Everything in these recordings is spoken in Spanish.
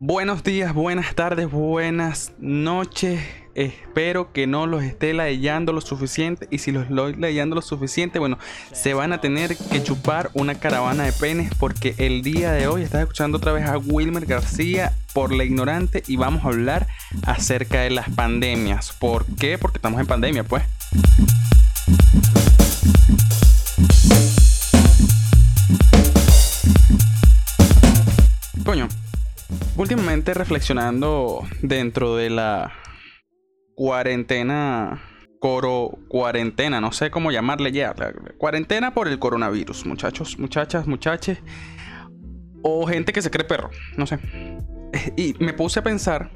Buenos días, buenas tardes, buenas noches. Espero que no los esté leyendo lo suficiente. Y si los estoy leyendo lo suficiente, bueno, se van a tener que chupar una caravana de penes. Porque el día de hoy estás escuchando otra vez a Wilmer García por la ignorante. Y vamos a hablar acerca de las pandemias. ¿Por qué? Porque estamos en pandemia, pues. Últimamente reflexionando dentro de la cuarentena, coro cuarentena, no sé cómo llamarle ya, cuarentena por el coronavirus, muchachos, muchachas, muchaches, o gente que se cree perro, no sé. Y me puse a pensar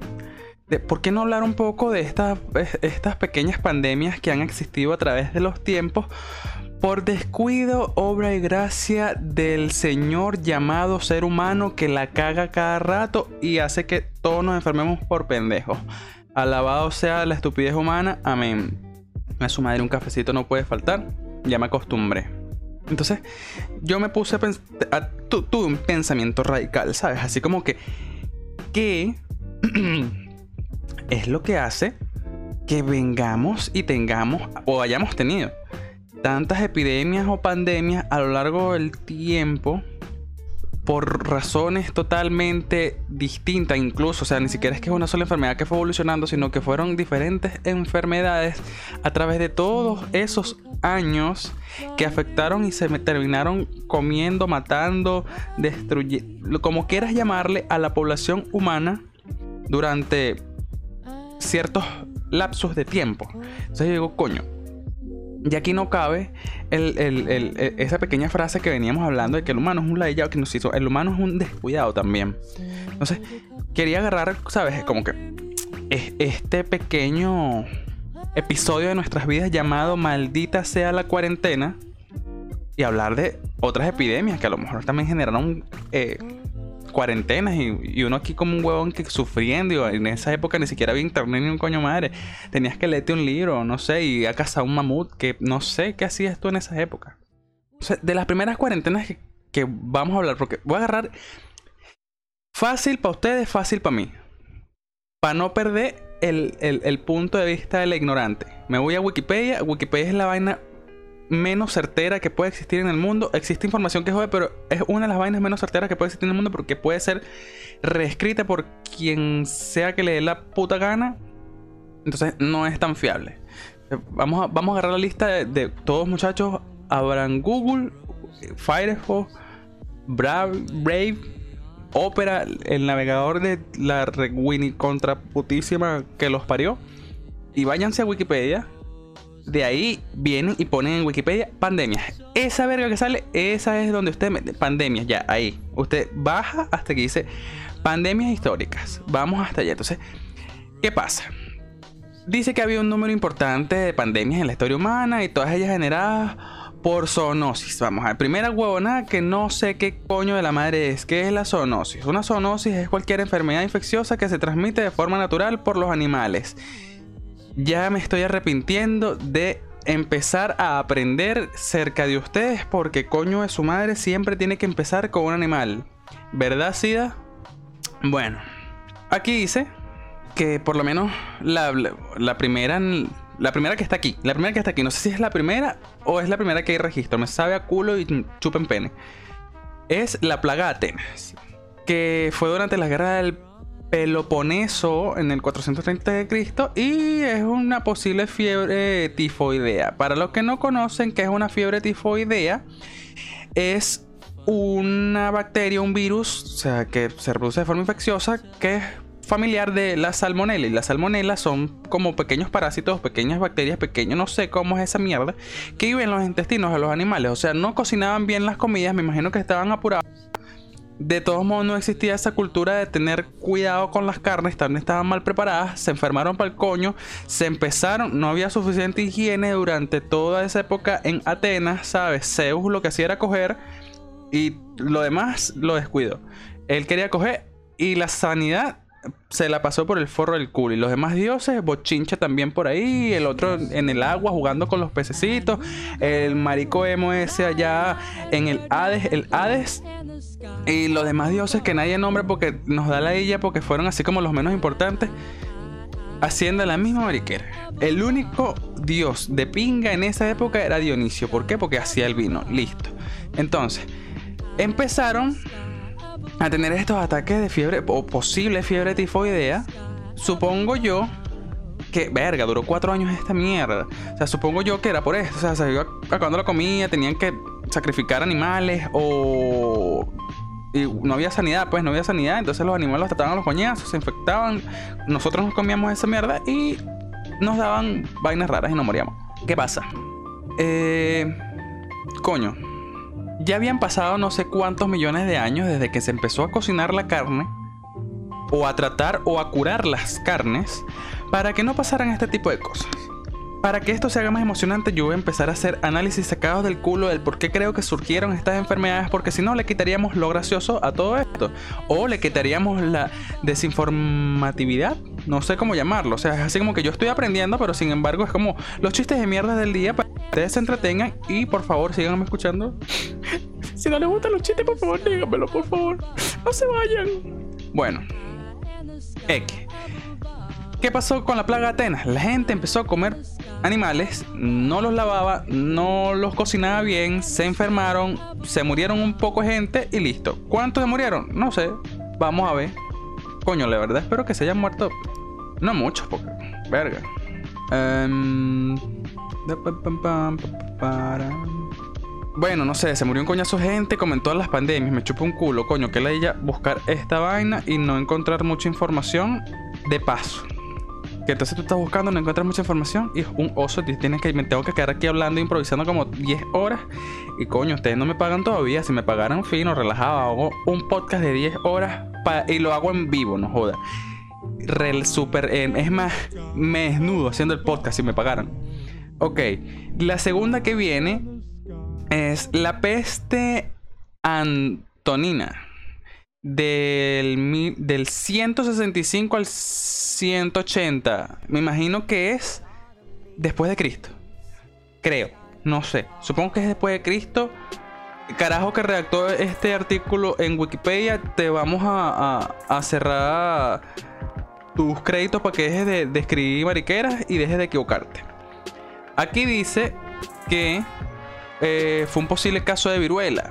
por qué no hablar un poco de estas, estas pequeñas pandemias que han existido a través de los tiempos por descuido, obra y gracia del Señor llamado ser humano que la caga cada rato y hace que todos nos enfermemos por pendejos. Alabado sea la estupidez humana, amén. A su madre un cafecito no puede faltar, ya me acostumbré. Entonces, yo me puse a pensar, tuve un pensamiento radical, ¿sabes? Así como que, ¿qué es lo que hace que vengamos y tengamos o hayamos tenido tantas epidemias o pandemias a lo largo del tiempo por razones totalmente distintas, incluso, o sea, ni siquiera es que es una sola enfermedad que fue evolucionando, sino que fueron diferentes enfermedades a través de todos esos años que afectaron y se terminaron comiendo, matando, destruyendo, como quieras llamarle, a la población humana durante ciertos lapsos de tiempo. Entonces yo digo, coño, y aquí no cabe esa pequeña frase que veníamos hablando de que el humano es un ladillado que nos hizo. El humano es un descuidado también. Entonces, quería agarrar, ¿sabes? Como que este pequeño episodio de nuestras vidas llamado Maldita sea la cuarentena y hablar de otras epidemias que a lo mejor también generaron eh, cuarentenas y, uno aquí como un huevón que sufriendo en esa época ni siquiera había internet ni un coño madre. Tenías que leerte un libro, no sé, y a cazar un mamut que no sé qué hacías tú en esa época. O sea, de las primeras cuarentenas que, vamos a hablar, porque voy a agarrar fácil para ustedes, fácil para mí. Para no perder el, el punto de vista del ignorante. Me voy a Wikipedia. Wikipedia es la vaina menos certera que puede existir en el mundo. Existe información que jode, pero es una de las vainas menos certeras que puede existir en el mundo porque puede ser reescrita por quien sea que le dé la puta gana. Entonces no es tan fiable. Vamos a, vamos a agarrar la lista de, todos muchachos. Habrán Google, Firefox, Brave, Brave, Opera, el navegador de la Winnie contra putísima que los parió. Y váyanse a Wikipedia de ahí vienen y ponen en Wikipedia pandemias. Esa verga que sale, esa es donde usted mete pandemias, ya, ahí. Usted baja hasta que dice pandemias históricas. Vamos hasta allá. Entonces, ¿qué pasa? Dice que había un número importante de pandemias en la historia humana y todas ellas generadas por zoonosis. Vamos a ver, primera huevona que no sé qué coño de la madre es. ¿Qué es la zoonosis? Una zoonosis es cualquier enfermedad infecciosa que se transmite de forma natural por los animales ya me estoy arrepintiendo de empezar a aprender cerca de ustedes porque coño de su madre siempre tiene que empezar con un animal. ¿Verdad, Sida? Bueno, aquí dice que por lo menos la, primera... La primera que está aquí, la primera que está aquí, no sé si es la primera o es la primera que hay registro, me sabe a culo y chupen pene. Es la plaga Atenas, que fue durante la guerra del Peloponeso en el 430 de Cristo y es una posible fiebre tifoidea. Para los que no conocen qué es una fiebre tifoidea, es una bacteria, un virus, o sea, que se reproduce de forma infecciosa, que es familiar de la salmonella. Y las salmonelas son como pequeños parásitos, pequeñas bacterias, pequeños, no sé cómo es esa mierda, que viven en los intestinos de los animales. O sea, no cocinaban bien las comidas, me imagino que estaban apurados de todos modos no existía esa cultura de tener cuidado con las carnes, también estaban mal preparadas, se enfermaron para el coño, se empezaron, no había suficiente higiene durante toda esa época en Atenas, ¿sabes? Zeus lo que hacía era coger y lo demás lo descuidó. Él quería coger y la sanidad se la pasó por el forro del culo. Y los demás dioses, bochincha también por ahí. El otro en el agua jugando con los pececitos. El marico emo ese allá en el Hades. El Hades. Y los demás dioses que nadie nombra porque nos da la ella porque fueron así como los menos importantes. Haciendo la misma mariquera. El único dios de pinga en esa época era Dionisio. ¿Por qué? Porque hacía el vino. Listo. Entonces, empezaron a tener estos ataques de fiebre o posible fiebre tifoidea, supongo yo que, verga, duró cuatro años esta mierda. O sea, supongo yo que era por esto. O sea, se iba acabando la comida, tenían que sacrificar animales o. No había sanidad, pues no había sanidad. Entonces los animales los trataban a los coñazos, se infectaban. Nosotros nos comíamos esa mierda y nos daban vainas raras y nos moríamos. ¿Qué pasa? Eh. Coño, ya habían pasado no sé cuántos millones de años desde que se empezó a cocinar la carne, o a tratar o a curar las carnes, para que no pasaran este tipo de cosas. Para que esto se haga más emocionante, yo voy a empezar a hacer análisis sacados del culo del por qué creo que surgieron estas enfermedades, porque si no le quitaríamos lo gracioso a todo esto, o le quitaríamos la desinformatividad, no sé cómo llamarlo, o sea, es así como que yo estoy aprendiendo, pero sin embargo es como los chistes de mierda del día para que ustedes se entretengan y por favor síganme escuchando. si no les gustan los chistes, por favor, díganmelo, por favor, no se vayan. Bueno, X. ¿Qué pasó con la plaga de Atenas? La gente empezó a comer animales, no los lavaba, no los cocinaba bien, se enfermaron, se murieron un poco gente y listo. ¿Cuántos se murieron? No sé. Vamos a ver. Coño, la verdad espero que se hayan muerto. No muchos, porque. Verga. Um... Bueno, no sé, se murió un coñazo gente como en todas las pandemias. Me chupa un culo, coño, que la ella buscar esta vaina y no encontrar mucha información de paso que entonces tú estás buscando, no encuentras mucha información y es un oso, tienes que, me tengo que quedar aquí hablando, improvisando como 10 horas y coño, ustedes no me pagan todavía, si me pagaran fino, relajado, hago un podcast de 10 horas y lo hago en vivo, no joda. Real, es más, me desnudo haciendo el podcast si me pagaran. Ok, la segunda que viene es la peste antonina del, del 165 al 180. Me imagino que es después de Cristo. Creo, no sé. Supongo que es después de Cristo. Carajo que redactó este artículo en Wikipedia, te vamos a, cerrar tus créditos para que dejes de, escribir mariqueras y dejes de equivocarte. Aquí dice que eh, fue un posible caso de viruela.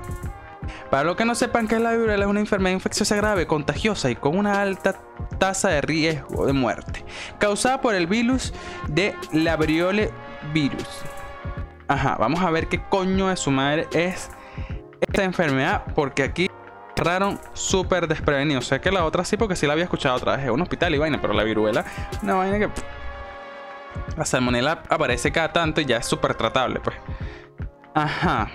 Para los que no sepan que la viruela es una enfermedad infecciosa grave, contagiosa y con una alta tasa de riesgo de muerte, causada por el virus de la virus. Ajá, vamos a ver qué coño de su madre es esta enfermedad, porque aquí cerraron súper desprevenido. O sea que la otra sí, porque sí la había escuchado otra vez en un hospital y vaina, pero la viruela, una vaina que. La salmonela aparece cada tanto y ya es súper tratable, pues. Ajá.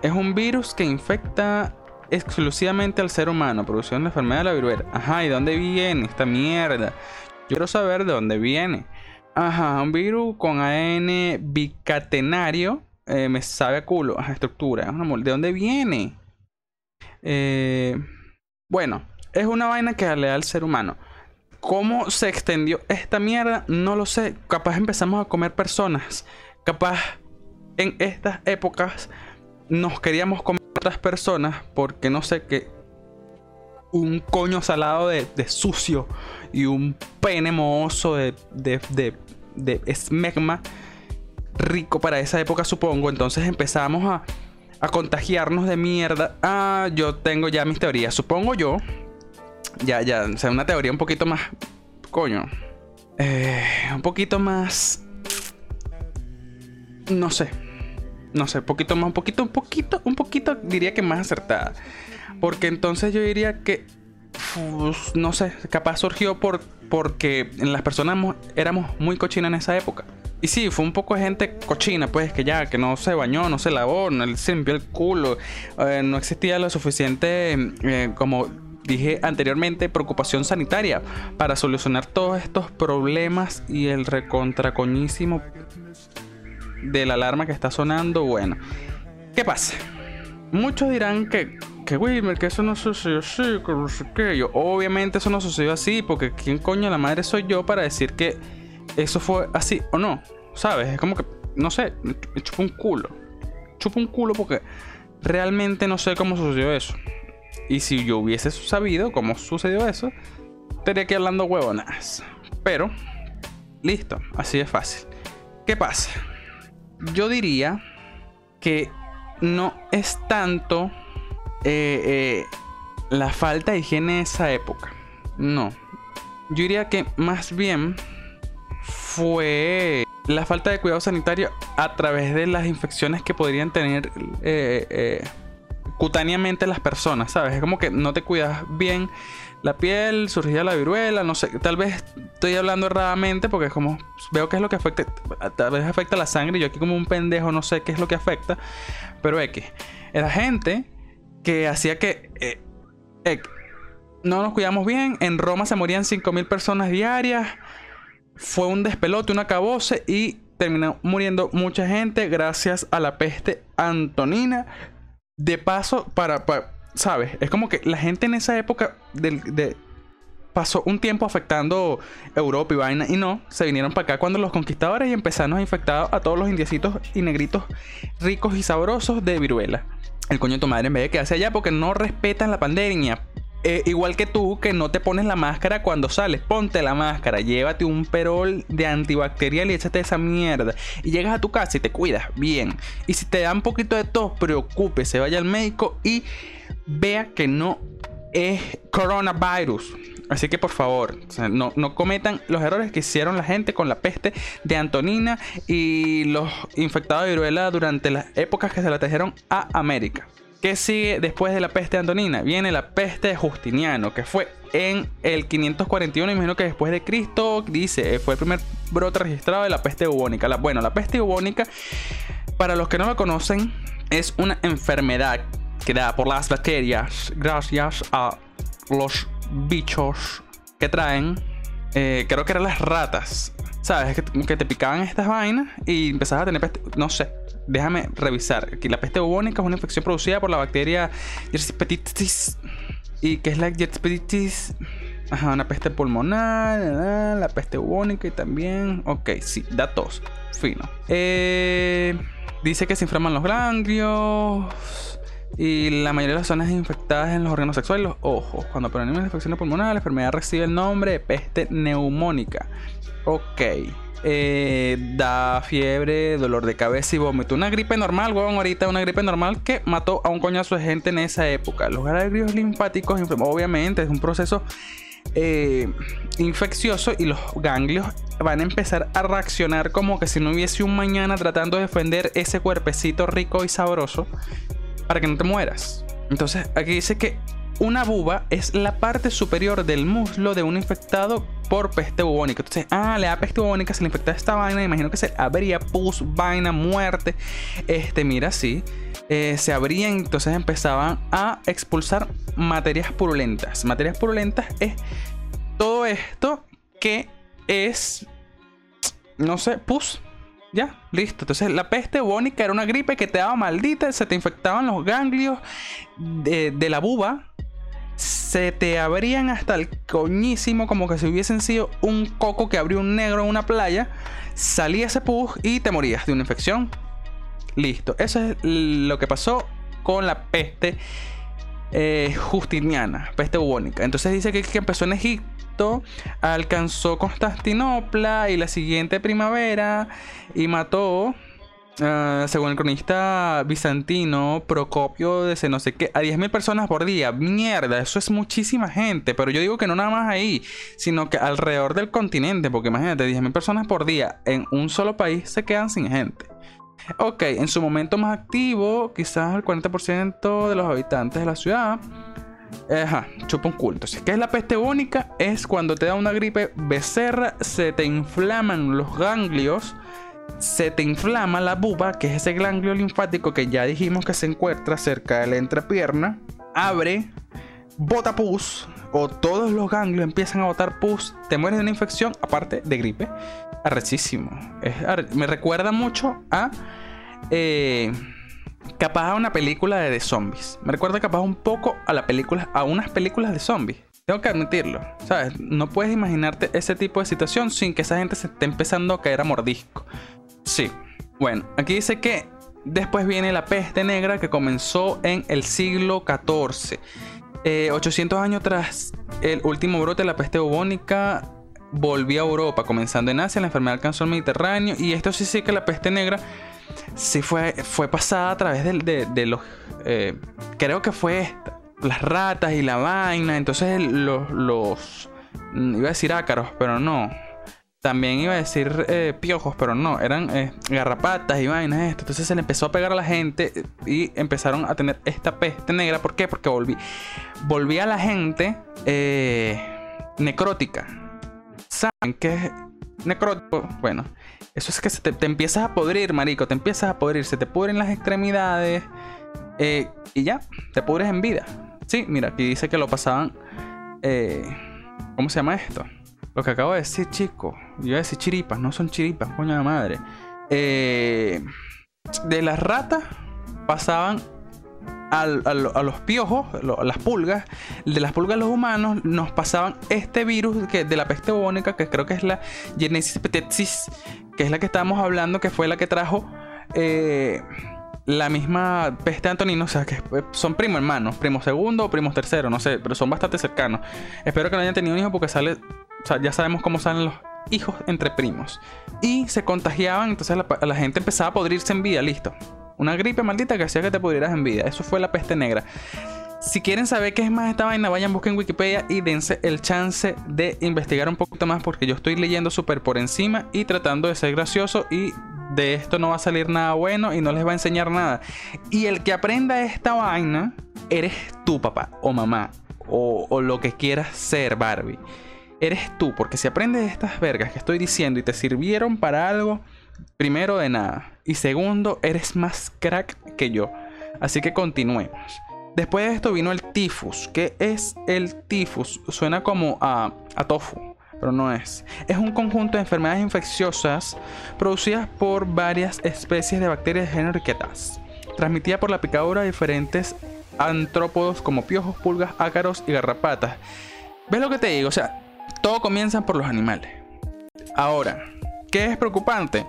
Es un virus que infecta exclusivamente al ser humano, produciendo la enfermedad de la viruela. Ajá, ¿y dónde viene esta mierda? Yo quiero saber de dónde viene. Ajá, un virus con ADN bicatenario. Eh, me sabe a culo. Ajá, estructura. ¿De dónde viene? Eh, bueno, es una vaina que le da al ser humano. ¿Cómo se extendió esta mierda? No lo sé. Capaz empezamos a comer personas. Capaz en estas épocas nos queríamos comer otras personas porque no sé qué. Un coño salado de, sucio y un pene mohoso de, de, de, de esmegma rico para esa época, supongo. Entonces empezamos a, a contagiarnos de mierda. Ah, yo tengo ya mis teorías. Supongo yo. Ya, ya. O sea, una teoría un poquito más. Coño. Eh, un poquito más. No sé no sé, poquito más, un poquito, un poquito, un poquito, diría que más acertada. Porque entonces yo diría que, pues, no sé, capaz surgió por, porque las personas éramos muy cochinas en esa época. Y sí, fue un poco gente cochina, pues, que ya, que no se bañó, no se lavó, no se limpió el culo, eh, no existía lo suficiente, eh, como dije anteriormente, preocupación sanitaria para solucionar todos estos problemas y el recontracoñísimo de la alarma que está sonando, bueno, ¿qué pasa? Muchos dirán que, que Wilmer, que eso no sucedió así, que no sé qué. Yo, obviamente eso no sucedió así, porque ¿quién coño la madre soy yo para decir que eso fue así o no? ¿Sabes? Es como que, no sé, me chupo un culo. Chupo un culo porque realmente no sé cómo sucedió eso. Y si yo hubiese sabido cómo sucedió eso, estaría aquí hablando huevonas. Pero, listo, así de fácil. ¿Qué pasa? Yo diría que no es tanto eh, eh, la falta de higiene en esa época. No. Yo diría que más bien fue la falta de cuidado sanitario a través de las infecciones que podrían tener eh, cutáneamente las personas, ¿sabes? Es como que no te cuidas bien la piel, surgía la viruela, no sé, tal vez estoy hablando erradamente porque es como veo qué es lo que afecta, tal vez afecta la sangre, yo aquí como un pendejo no sé qué es lo que afecta, pero que era gente que hacía que eh, no nos cuidamos bien, en Roma se morían 5.000 personas diarias, fue un despelote, un acabose y terminó muriendo mucha gente gracias a la peste antonina. De paso, para ¿sabes? Es como que la gente en esa época pasó un tiempo afectando Europa y vaina y no, se vinieron para acá cuando los conquistadores y empezaron a infectar a todos los indiecitos y negritos ricos y sabrosos de viruela. El coño de tu madre en vez de quedarse allá porque no respetan la pandemia. Eh, igual que tú, que no te pones la máscara cuando sales, ponte la máscara, llévate un perol de antibacterial y échate esa mierda. Y llegas a tu casa y te cuidas bien. Y si te da un poquito de tos, preocúpese, vaya al médico y vea que no es coronavirus. Así que por favor, no, no, cometan los errores que hicieron la gente con la peste de Antonina y los infectados de viruela durante las épocas que se la trajeron a América. ¿Qué sigue después de la peste de Antonina? Viene la peste de Justiniano, que fue en el 541, imagino que después de Cristo, dice, fue el primer brote registrado de la peste bubónica. bueno, la peste bubónica, para los que no lo conocen, es una enfermedad creada por las bacterias gracias a los bichos que traen, eh, creo que eran las ratas, ¿sabes? Que, te picaban estas vainas y empezabas a tener peste, no sé, déjame revisar. Aquí la peste bubónica es una infección producida por la bacteria Yersipetis y que es la Yersipetis Ajá, una peste pulmonar, la peste bubónica y también. Ok, sí, datos. Fino. Eh, dice que se inflaman los ganglios. Y la mayoría de las zonas infectadas en los órganos sexuales los ojos. Cuando provienen infecciones pulmonares, la enfermedad recibe el nombre de peste neumónica. Ok. Eh, da fiebre, dolor de cabeza y vómito. Una gripe normal, huevón, ahorita una gripe normal que mató a un coñazo de gente en esa época. Los ganglios linfáticos, obviamente, es un proceso eh, infeccioso y los ganglios van a empezar a reaccionar como que si no hubiese un mañana tratando de defender ese cuerpecito rico y sabroso para que no te mueras. Entonces, aquí dice que una buba es la parte superior del muslo de un infectado por peste bubónica. Entonces, ah, le da peste bubónica, se le infecta esta vaina, imagino que se abría pus, vaina, muerte. Este, mira, sí. Eh, se abrían, entonces empezaban a expulsar materias purulentas. Materias purulentas es todo esto que es, no sé, pus, ya, listo. Entonces la peste bubónica era una gripe que te daba maldita, se te infectaban los ganglios de, la buba, se te abrían hasta el coñísimo como que si hubiesen sido un coco que abrió un negro en una playa, salía ese pus y te morías de una infección. Listo. Eso es lo que pasó con la peste eh, justiniana, peste bubónica. Entonces dice que, que empezó en Egipto alcanzó Constantinopla y la siguiente primavera y mató, ah, según el cronista bizantino Procopio, de no sé qué, a 10.000 personas por día. Mierda, eso es muchísima gente, pero yo digo que no nada más ahí, sino que alrededor del continente, porque imagínate, 10.000 personas por día en un solo país se quedan sin gente. Ok, en su momento más activo, quizás el 40% de los habitantes de la ciudad Ajá, chupa un culo. Entonces, ¿qué es la peste bubónica? Es cuando te da una gripe becerra, se te inflaman los ganglios, se te inflama la buba, que es ese ganglio linfático que ya dijimos que se encuentra cerca de la entrepierna, abre, bota pus, o todos los ganglios empiezan a botar pus, te mueres de una infección, aparte de gripe. Arrechísimo. me recuerda mucho a. Eh, capaz a una película de, zombies. Me recuerda capaz un poco a la película, a unas películas de zombies. Tengo que admitirlo, ¿sabes? No puedes imaginarte ese tipo de situación sin que esa gente se esté empezando a caer a mordisco. Sí. Bueno, aquí dice que después viene la peste negra que comenzó en el siglo XIV. 800 eh, años tras el último brote de la peste bubónica, volvió a Europa, comenzando en Asia, la enfermedad alcanzó el Mediterráneo y esto sí sí que la peste negra sí fue, fue pasada a través de, los... Eh, creo que fue las ratas y la vaina, entonces los, los... Iba a decir ácaros, pero no. También iba a decir eh, piojos, pero no, eran eh, garrapatas y vainas esto. Entonces se le empezó a pegar a la gente y empezaron a tener esta peste negra. ¿Por qué? Porque volví, volvía a la gente necrótica. ¿Saben qué es necrótico? Bueno, eso es que se te, empiezas a podrir, marico. Te empiezas a podrir. Se te pudren las extremidades. Eh, y ya, te pudres en vida. Sí, mira, aquí dice que lo pasaban. Eh, ¿Cómo se llama esto? Lo que acabo de decir, chico. Yo iba a decir chiripas, no son chiripas, coño de madre. Eh, de las ratas pasaban a los piojos, las pulgas, de las pulgas los humanos, nos pasaban este virus que, de la peste bubónica, que creo que es la Genesis Petexis, que es la que estábamos hablando, que fue la que trajo eh, la misma peste Antonino, o sea, que son primos hermanos, primo segundo o primo tercero, no sé, pero son bastante cercanos. Espero que no hayan tenido un hijo porque sale, ya sabemos cómo salen los hijos entre primos. Y se contagiaban, entonces la, la gente empezaba a podrirse en vida, listo. Una gripe maldita que hacía que te pudieras en vida. Eso fue la peste negra. Si quieren saber qué es más esta vaina, vayan, busquen Wikipedia y dense el chance de investigar un poquito más porque yo estoy leyendo súper por encima y tratando de ser gracioso y de esto no va a salir nada bueno y no les va a enseñar nada. Y el que aprenda esta vaina, eres tú, papá o mamá o, o lo que quieras ser, Barbie. Eres tú, porque si aprendes estas vergas que estoy diciendo y te sirvieron para algo, primero de nada. Y segundo, eres más crack que yo. Así que continuemos. Después de esto vino el tifus. ¿Qué es el tifus? Suena como a, tofu, pero no es. Es un conjunto de enfermedades infecciosas producidas por varias especies de bacterias de género riquetas, transmitida por la picadura de diferentes antrópodos como piojos, pulgas, ácaros y garrapatas. ¿Ves lo que te digo? O sea, todo comienza por los animales. Ahora, ¿qué es preocupante?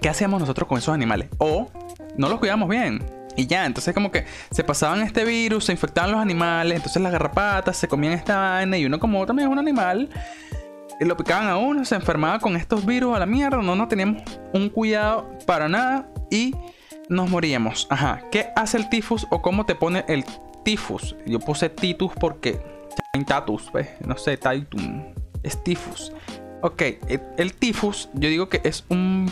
¿Qué hacíamos nosotros con esos animales? O no los cuidamos bien. Y ya, entonces como que se pasaban este virus, se infectaban los animales, entonces las garrapatas se comían esta vaina y uno como también es un animal, lo picaban a uno, se enfermaba con estos virus a la mierda, no, no teníamos un cuidado para nada y nos moríamos. Ajá, ¿qué hace el tifus o cómo te pone el tifus? Yo puse titus porque... Tatus, pues, no sé, taitum. Es tifus. Ok, el tifus, yo digo que es un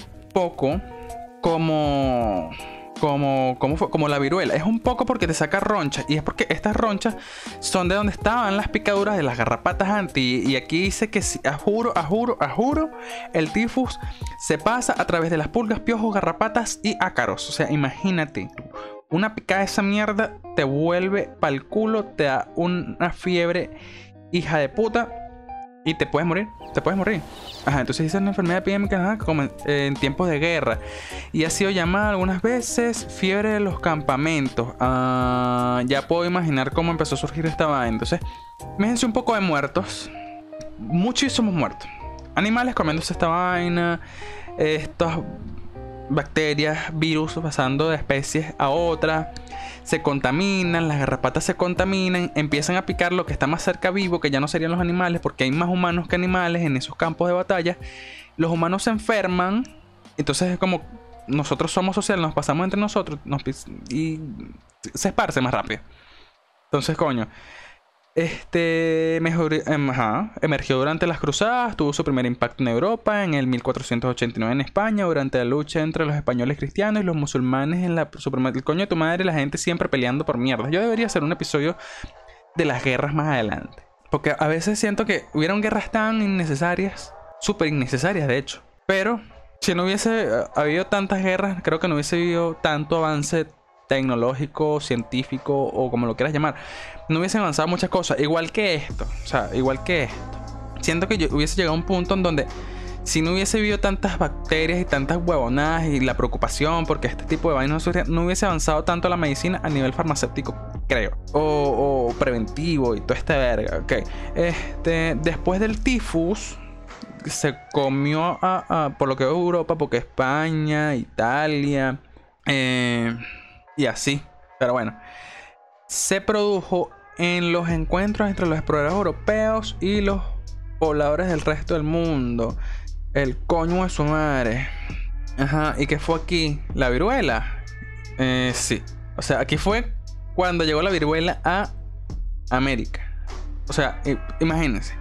como como, como, como la viruela. Es un poco porque te saca ronchas. Y es porque estas ronchas son de donde estaban las picaduras de las garrapatas anti. Y aquí dice que, si, a juro, a juro, a juro, el tifus se pasa a través de las pulgas, piojos, garrapatas y ácaros. O sea, imagínate. Una picada de esa mierda te vuelve pa'l culo, te da una fiebre hija de puta y te puedes morir, te puedes morir. Ajá, entonces es una enfermedad epidémica como en, tiempos de guerra. Y ha sido llamada algunas veces fiebre de los campamentos. Ah, ya puedo imaginar cómo empezó a surgir esta vaina. Entonces, imagínense un poco de muertos. Muchísimos muertos. Animales comiéndose esta vaina. Estos bacterias, virus pasando de especies a otras, se contaminan, las garrapatas se contaminan, empiezan a picar lo que está más cerca vivo, que ya no serían los animales, porque hay más humanos que animales en esos campos de batalla. Los humanos se enferman, entonces es como nosotros somos sociales, nos pasamos entre nosotros y se esparce más rápido. Entonces, coño, este mejor, em, emergió durante las cruzadas, tuvo su primer impacto en Europa en el 1489 en España, durante la lucha entre los españoles cristianos y los musulmanes en la El coño de tu madre, la gente siempre peleando por mierda. Yo debería hacer un episodio de las guerras más adelante. Porque a veces siento que hubieron guerras tan innecesarias, súper innecesarias de hecho. Pero si no hubiese eh, habido tantas guerras, creo que no hubiese habido tanto avance tecnológico, científico o como lo quieras llamar, no hubiesen avanzado muchas cosas. Igual que esto, o sea, igual que esto. Siento que yo hubiese llegado a un punto en donde si no hubiese habido tantas bacterias y tantas huevonadas y la preocupación porque este tipo de vainas no, hubiese avanzado tanto la medicina a nivel farmacéutico, creo. O, preventivo y todo este verga, ok. Este, después del tifus, se comió a, por lo que veo Europa, porque España, Italia, eh, y así. Pero bueno, se produjo en los encuentros entre los exploradores europeos y los pobladores del resto del mundo. El coño de su madre. Ajá, ¿y qué fue aquí? ¿La viruela? Eh, sí. O sea, aquí fue cuando llegó la viruela a América. O sea, imagínense.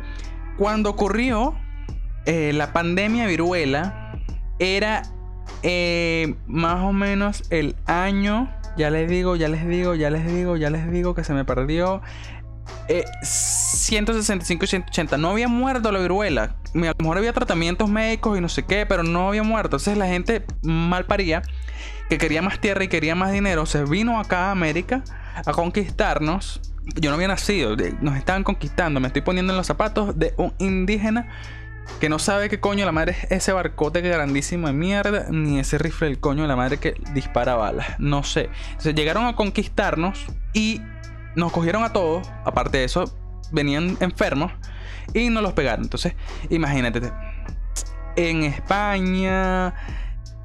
Cuando ocurrió eh, la pandemia viruela, era eh, más o menos el año. Ya les digo, ya les digo, ya les digo, ya les digo que se me perdió. 165 y 180. No había muerto la viruela. A lo mejor había tratamientos médicos y no sé qué, pero no había muerto. Entonces la gente mal paría, que quería más tierra y quería más dinero, se vino acá a América a conquistarnos. Yo no había nacido, nos estaban conquistando. Me estoy poniendo en los zapatos de un indígena que no sabe qué coño la madre es ese barcote grandísimo de mierda, ni ese rifle del coño de la madre que dispara balas. No sé. Entonces llegaron a conquistarnos y nos cogieron a todos. Aparte de eso, venían enfermos y nos los pegaron. Entonces, imagínate. En España,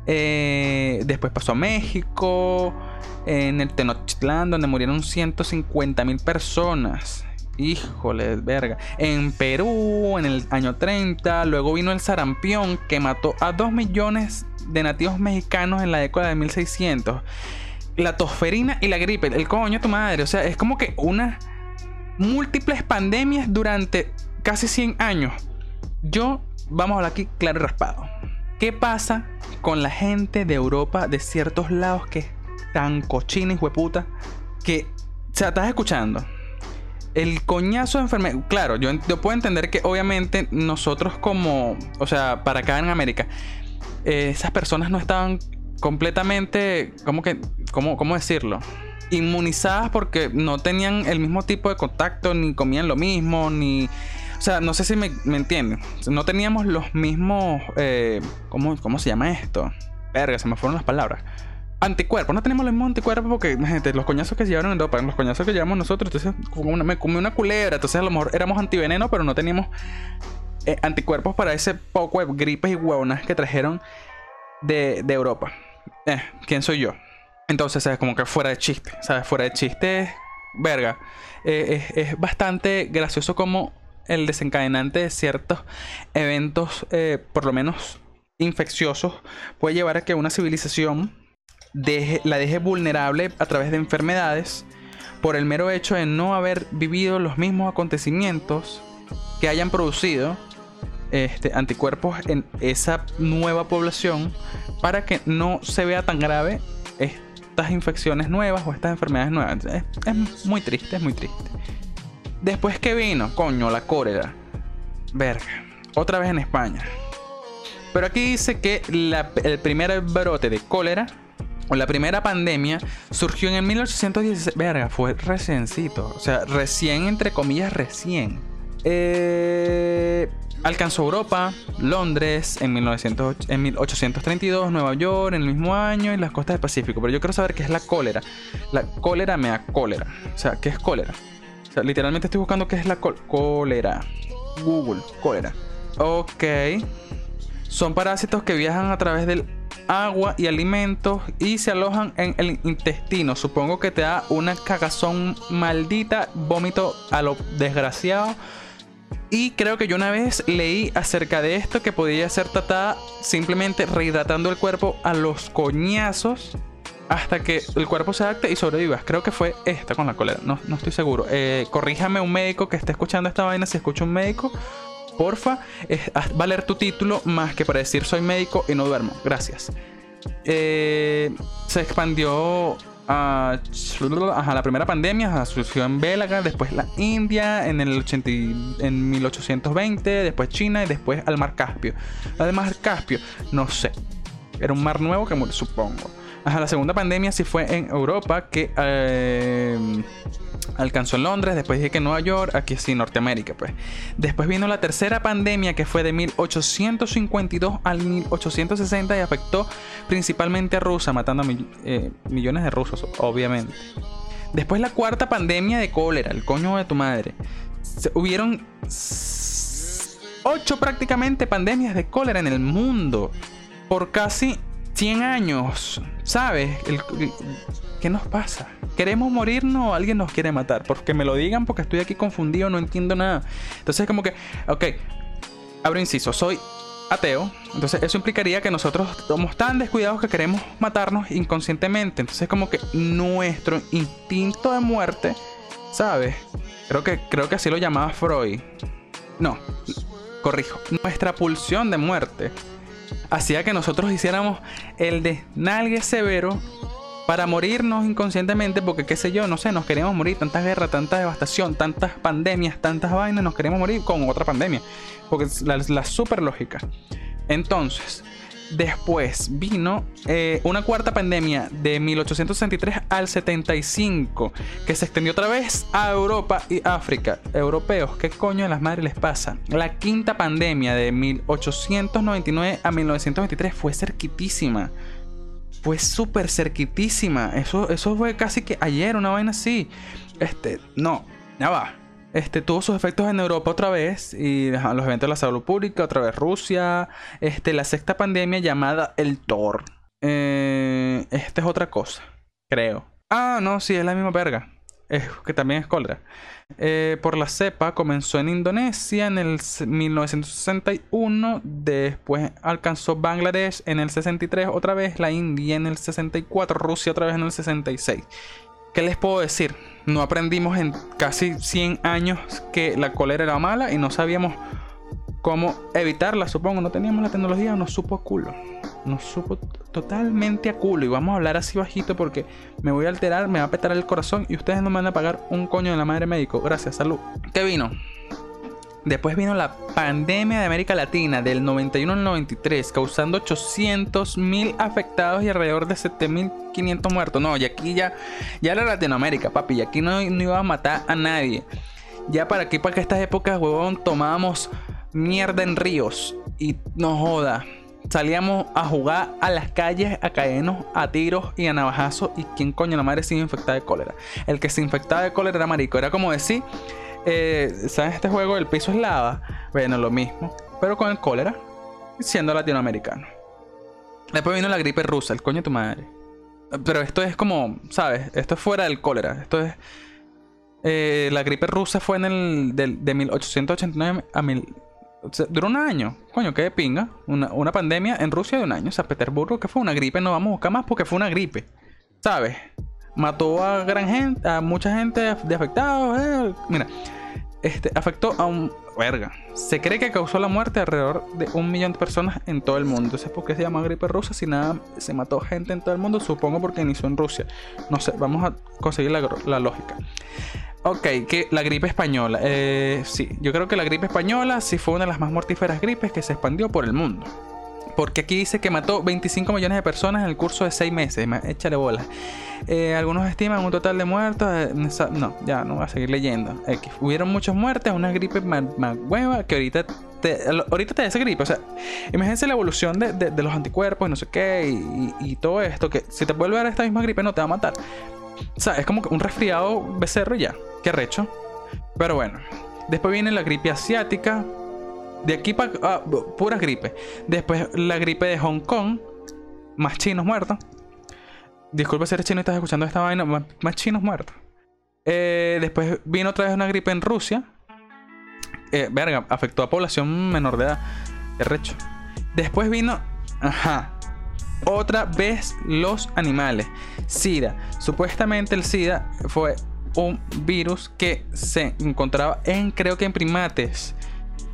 eh, después pasó a México, en el Tenochtitlán, donde murieron 150 mil personas. Híjole, verga. En Perú, en el año 30, luego vino el sarampión que mató a 2 millones de nativos mexicanos en la década de 1600. La tosferina y la gripe, el coño tu madre. O sea, es como que una múltiples pandemias durante casi 100 años. Yo, vamos a hablar aquí claro y raspado. ¿Qué pasa con la gente de Europa de ciertos lados que están cochina y hueputa? Que, o sea, estás escuchando. El coñazo de enfermedad. Claro, yo, puedo entender que obviamente nosotros como, o sea, para acá en América, eh, esas personas no estaban completamente, ¿cómo que, cómo, cómo decirlo? inmunizadas porque no tenían el mismo tipo de contacto, ni comían lo mismo, ni... O sea, no sé si me, entienden. No teníamos los mismos... Eh, ¿cómo, ¿Cómo se llama esto? Verga, se me fueron las palabras. Anticuerpos. No tenemos los mismos anticuerpos porque los coñazos que llevaron en Europa, los coñazos que llevamos nosotros. Entonces, me comí una culebra. Entonces, a lo mejor éramos antiveneno, pero no teníamos eh, anticuerpos para ese poco de gripes y huevonas que trajeron de, Europa. Eh, ¿quién soy yo? Entonces, es como que fuera de chiste, ¿sabes? Fuera de chiste, verga. Eh, es, bastante gracioso como el desencadenante de ciertos eventos, eh, por lo menos infecciosos, puede llevar a que una civilización la deje vulnerable a través de enfermedades por el mero hecho de no haber vivido los mismos acontecimientos que hayan producido este, anticuerpos en esa nueva población para que no se vea tan grave estas infecciones nuevas o estas enfermedades nuevas. Es, muy triste, es muy triste. Después que vino, coño, la cólera. Verga. Otra vez en España. Pero aquí dice que el primer brote de cólera la primera pandemia surgió en el 1816. Verga, fue reciencito. O sea, recién, entre comillas, recién. Eh, Alcanzó Europa, Londres en, 1832, Nueva York en el mismo año y las costas del Pacífico. Pero yo quiero saber qué es la cólera. La cólera me da cólera. O sea, ¿qué es cólera? Literalmente estoy buscando qué es la cólera. Google, cólera. Ok. Son parásitos que viajan a través del agua y alimentos y se alojan en el intestino. Supongo que te da una cagazón maldita, vómito a lo desgraciado y creo que yo una vez leí acerca de esto que podía ser tratada simplemente rehidratando el cuerpo a los coñazos hasta que el cuerpo se adapte y sobrevivas. Creo que fue esta con la cólera. No, no estoy seguro. Eh, corríjame un médico que esté escuchando esta vaina. Si escucha un médico, porfa, va a leer tu título más que para decir soy médico y no duermo. Gracias. Eh, se expandió a, la primera pandemia surgió en Bélaga, después la India en el 80, en 1820, después China y después al Mar Caspio. Además, Caspio, no sé. Era un mar nuevo que supongo. Ajá, la segunda pandemia sí fue en Europa, que eh, Alcanzó en Londres, después dije que en Nueva York, aquí sí, Norteamérica, pues. Después vino la tercera pandemia que fue de 1852 al 1860 y afectó principalmente a Rusia, matando a eh, millones de rusos, obviamente. Después la cuarta pandemia de cólera, el coño de tu madre. hubieron ocho prácticamente pandemias de cólera en el mundo por casi 100 años. ¿Sabes? ¿Qué nos pasa? ¿Queremos morirnos o alguien nos quiere matar? Porque me lo digan porque estoy aquí confundido, no entiendo nada. Entonces como que, ok, abro inciso, soy ateo. Entonces eso implicaría que nosotros somos tan descuidados que queremos matarnos inconscientemente. Entonces como que nuestro instinto de muerte, ¿sabes? Creo que, creo que así lo llamaba Freud. No, corrijo. Nuestra pulsión de muerte hacía que nosotros hiciéramos el desnalgue severo para morirnos inconscientemente, porque qué sé yo, no sé, nos queríamos morir, tantas guerras, tanta devastación, tantas pandemias, tantas vainas, nos queremos morir con otra pandemia, porque es la, la super lógica. Entonces, después vino eh, una cuarta pandemia de 1863 al 75, que se extendió otra vez a Europa y África. Europeos, ¿qué coño de las madres les pasa? La quinta pandemia de 1899 a 1923 fue cerquitísima fue súper cerquitísima. Eso, eso fue casi que ayer, una vaina así. Este, no, ya va. Este, tuvo sus efectos en Europa otra vez y los eventos de la salud pública, otra vez Rusia. Este, la sexta pandemia llamada el Thor. Eh, esta es otra cosa, creo. Ah, no, sí, es la misma verga. Es, que también es cólera. Eh, por la cepa comenzó en Indonesia en el 1961, después alcanzó Bangladesh en el 63, otra vez la India en el 64, Rusia otra vez en el 66. ¿Qué les puedo decir? No aprendimos en casi 100 años que la cólera era mala y no sabíamos cómo evitarla, supongo. No teníamos la tecnología, nos supo a culo. Nos supo totalmente a culo. Y vamos a hablar así bajito porque me voy a alterar, me va a petar el corazón y ustedes no me van a pagar un coño de la madre médico. Gracias, salud. ¿Qué vino? Después vino la pandemia de América Latina del 91 al 93, causando 800 mil afectados y alrededor de 7500 muertos. No, y aquí ya, ya era Latinoamérica, papi, y aquí no, no iba a matar a nadie. Ya para aquí, para que estas épocas, huevón, tomábamos mierda en ríos y no joda. Salíamos a jugar a las calles, a caernos a tiros y a navajazos. ¿Y quién coño la madre se infectaba de cólera? El que se infectaba de cólera era marico. Era como decir, eh, ¿sabes este juego? El piso es lava. Bueno, lo mismo. Pero con el cólera, siendo latinoamericano. Después vino la gripe rusa, el coño de tu madre. Pero esto es como, ¿sabes? Esto es fuera del cólera. Esto es. Eh, la gripe rusa fue en el. de 1889 a mil duró un año. Coño, qué pinga. Una, pandemia en Rusia de un año. San Petersburgo, que fue una gripe. No vamos a buscar más porque fue una gripe. ¿Sabes? Mató a gran gente, a mucha gente de afectados. Eh. Mira, este, afectó a un. Se cree que causó la muerte alrededor de un millón de personas en todo el mundo. Entonces, ¿por qué se llama gripe rusa si nada se mató gente en todo el mundo? Supongo porque inició en Rusia. No sé, vamos a conseguir la, la lógica. Ok, que la gripe española. Eh, sí, yo creo que la gripe española sí fue una de las más mortíferas gripes que se expandió por el mundo. Porque aquí dice que mató 25 millones de personas en el curso de 6 meses. Échale bola. Eh, algunos estiman un total de muertos. Eh, no, ya no voy a seguir leyendo. hubieron muchas muertes, una gripe más, hueva que ahorita te, ahorita te da esa gripe. O sea, imagínense la evolución de, los anticuerpos y no sé qué y, todo esto. Que si te vuelve a dar esta misma gripe no te va a matar. O sea, es como un resfriado becerro ya. Qué recho. Pero bueno. Después viene la gripe asiática. De aquí para... Ah, pura gripe. Después la gripe de Hong Kong. Más chinos muertos. Disculpa si eres chino y estás escuchando esta vaina. Más, chinos muertos. Eh, después vino otra vez una gripe en Rusia. Eh, verga, afectó a población menor de edad. Qué recho. Después vino... Ajá otra vez los animales. SIDA. Supuestamente el SIDA fue un virus que se encontraba en, creo que en primates.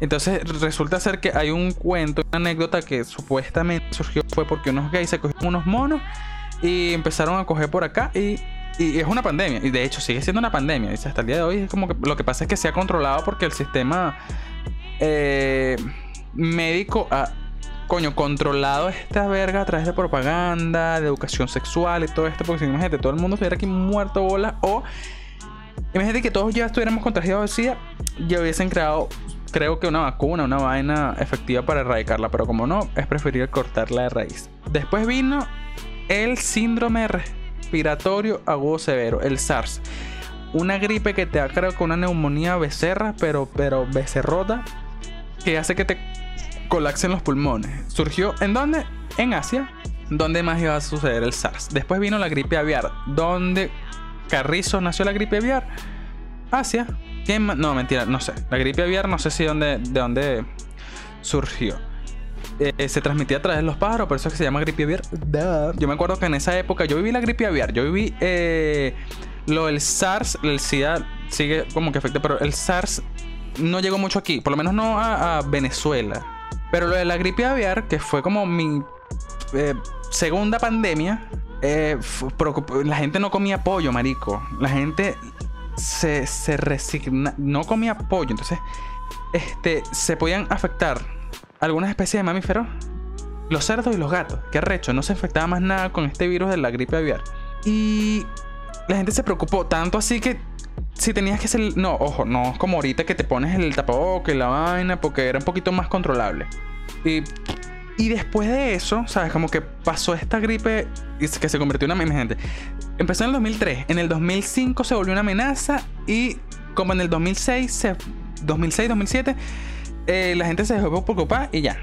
Entonces resulta ser que hay un cuento, una anécdota que supuestamente surgió fue porque unos gays se cogieron unos monos y empezaron a coger por acá y, es una pandemia. Y de hecho sigue siendo una pandemia. Dice, hasta el día de hoy es como que lo que pasa es que se ha controlado porque el sistema eh, médico ha coño, controlado esta verga a través de propaganda, de educación sexual y todo esto, porque si imagínate, todo el mundo estuviera aquí muerto bola o Imagínate que todos ya estuviéramos contagiados de SIDA, ya hubiesen creado, creo que una vacuna, una vaina efectiva para erradicarla, pero como no, es preferible cortarla de raíz. Después vino el síndrome respiratorio agudo severo, el SARS. Una gripe que te da, creo que una neumonía becerra, pero, pero becerrota, que hace que te colapsen los pulmones. ¿Surgió en dónde? En Asia, donde más iba a suceder el SARS. Después vino la gripe aviar, donde Carrizo nació la gripe aviar. Asia. ¿Quién No, mentira, no sé. La gripe aviar no sé si dónde, de dónde surgió. Eh, se transmitía a través de los pájaros, por eso es que se llama gripe aviar. Yo me acuerdo que en esa época yo viví la gripe aviar. Yo viví eh, lo del SARS, el SIDA sigue como que afecta, pero el SARS no llegó mucho aquí, por lo menos no a, Venezuela. Pero lo de la gripe aviar, que fue como mi eh, segunda pandemia, eh, la gente no comía pollo, marico. La gente se, resigna, no comía pollo. Entonces, este, se podían afectar algunas especies de mamíferos. Los cerdos y los gatos. Qué arrecho. No se afectaba más nada con este virus de la gripe aviar. Y la gente se preocupó tanto así que si tenías que ser. No, ojo, no como ahorita que te pones el tapabocas y la vaina, porque era un poquito más controlable. Y y después de eso, ¿sabes? Como que pasó esta gripe y que se convirtió en una gente. Empezó en el 2003. En el 2005 se volvió una amenaza. Y como en el 2006, 2006, 2007, la gente se dejó preocupada y ya.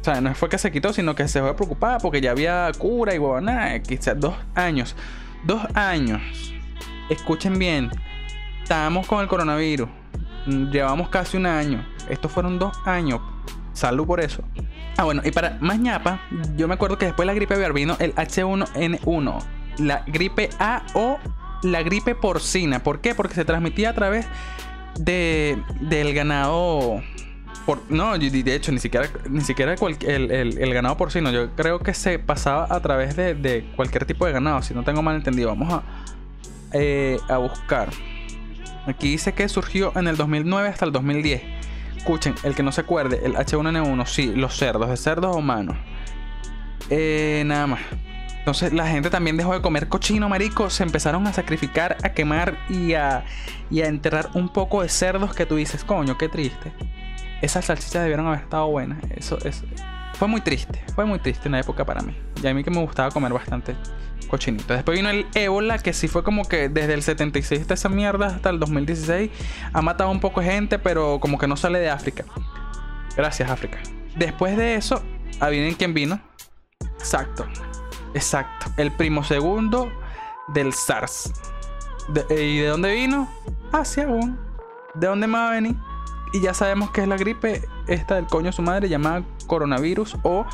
O sea, no fue que se quitó, sino que se dejó preocupada porque ya había cura y nada. Quizás dos años. Dos años. Escuchen bien. Estábamos con el coronavirus. Llevamos casi un año. Estos fueron dos años. Salud por eso. Ah, bueno, y para más ñapa, yo me acuerdo que después de la gripe aviar vino el H1N1, la gripe A o la gripe porcina. ¿Por qué? Porque se transmitía a través de, del ganado. Por, no, de hecho, ni siquiera, ni siquiera el, el, ganado porcino. Yo creo que se pasaba a través de, cualquier tipo de ganado, si no tengo mal entendido. Vamos a, eh, a buscar. Aquí dice que surgió en el 2009 hasta el 2010 escuchen, el que no se acuerde, el H1N1, sí, los cerdos, de cerdos humanos. Eh, nada más. Entonces la gente también dejó de comer cochino, marico. Se empezaron a sacrificar, a quemar y a, y a enterrar un poco de cerdos que tú dices, coño, qué triste. Esas salchichas debieron haber estado buenas. Eso, es fue muy triste. Fue muy triste una época para mí. Y a mí que me gustaba comer bastante cochinito. Después vino el ébola, que sí fue como que desde el 76 de esa mierda hasta el 2016 ha matado un poco de gente, pero como que no sale de África. Gracias, África. Después de eso, adivinen quién vino. Exacto. Exacto. El primo segundo del SARS. ¿Y de dónde vino? Asia, ¿De dónde más va a venir? Y ya sabemos que es la gripe esta del coño su madre llamada coronavirus o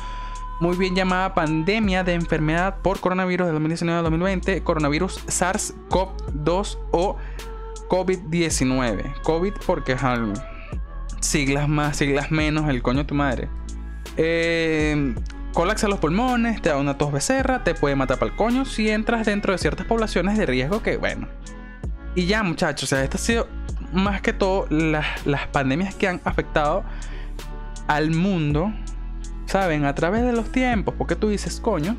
muy bien llamada pandemia de enfermedad por coronavirus de 2019-2020, coronavirus SARS-CoV-2 o COVID-19. COVID porque es siglas más, siglas menos, el coño de tu madre. Eh, colapsa los pulmones, te da una tos becerra, te puede matar para el coño si entras dentro de ciertas poblaciones de riesgo que, bueno. Y ya, muchachos, o sea, esta ha sido más que todo las, las pandemias que han afectado al mundo ¿saben? A través de los tiempos, porque tú dices, coño,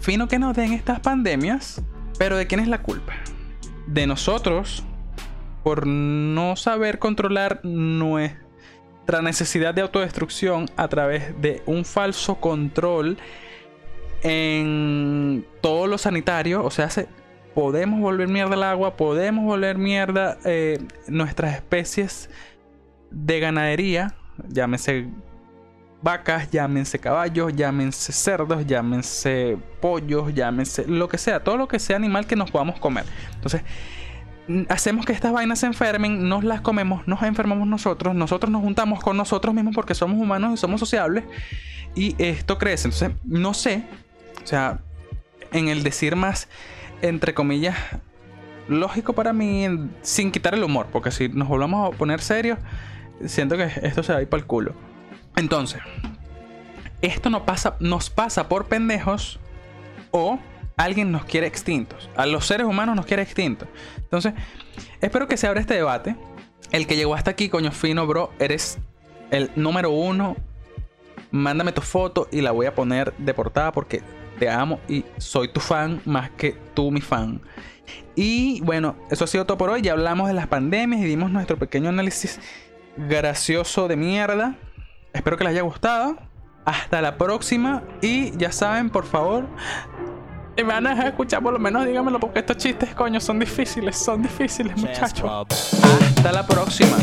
fino que nos den estas pandemias, pero ¿de quién es la culpa? De nosotros, por no saber controlar nuestra necesidad de autodestrucción a través de un falso control en todo lo sanitario, o sea, podemos volver mierda al agua, podemos volver mierda eh, nuestras especies de ganadería, llámese vacas, llámense caballos, llámense cerdos, llámense pollos, llámense lo que sea, todo lo que sea animal que nos podamos comer. Entonces, hacemos que estas vainas se enfermen, nos las comemos, nos enfermamos nosotros, nosotros nos juntamos con nosotros mismos porque somos humanos y somos sociables y esto crece. Entonces, no sé, o sea, en el decir más, entre comillas, lógico para mí, sin quitar el humor, porque si nos volvamos a poner serios, siento que esto se va a ir para el culo. Entonces, esto no pasa, nos pasa por pendejos o alguien nos quiere extintos. A los seres humanos nos quiere extintos. Entonces, espero que se abra este debate. El que llegó hasta aquí, coño fino, bro, eres el número uno mándame tu foto y la voy a poner de portada porque te amo y soy tu fan más que tú mi fan. Y bueno, eso ha sido todo por hoy. Ya hablamos de las pandemias y dimos nuestro pequeño análisis gracioso de mierda. Espero que les haya gustado. Hasta la próxima. Y ya saben, por favor. Y me van a dejar escuchar, por lo menos dígamelo, porque estos chistes, coño, son difíciles, son difíciles, muchachos. Hasta la próxima.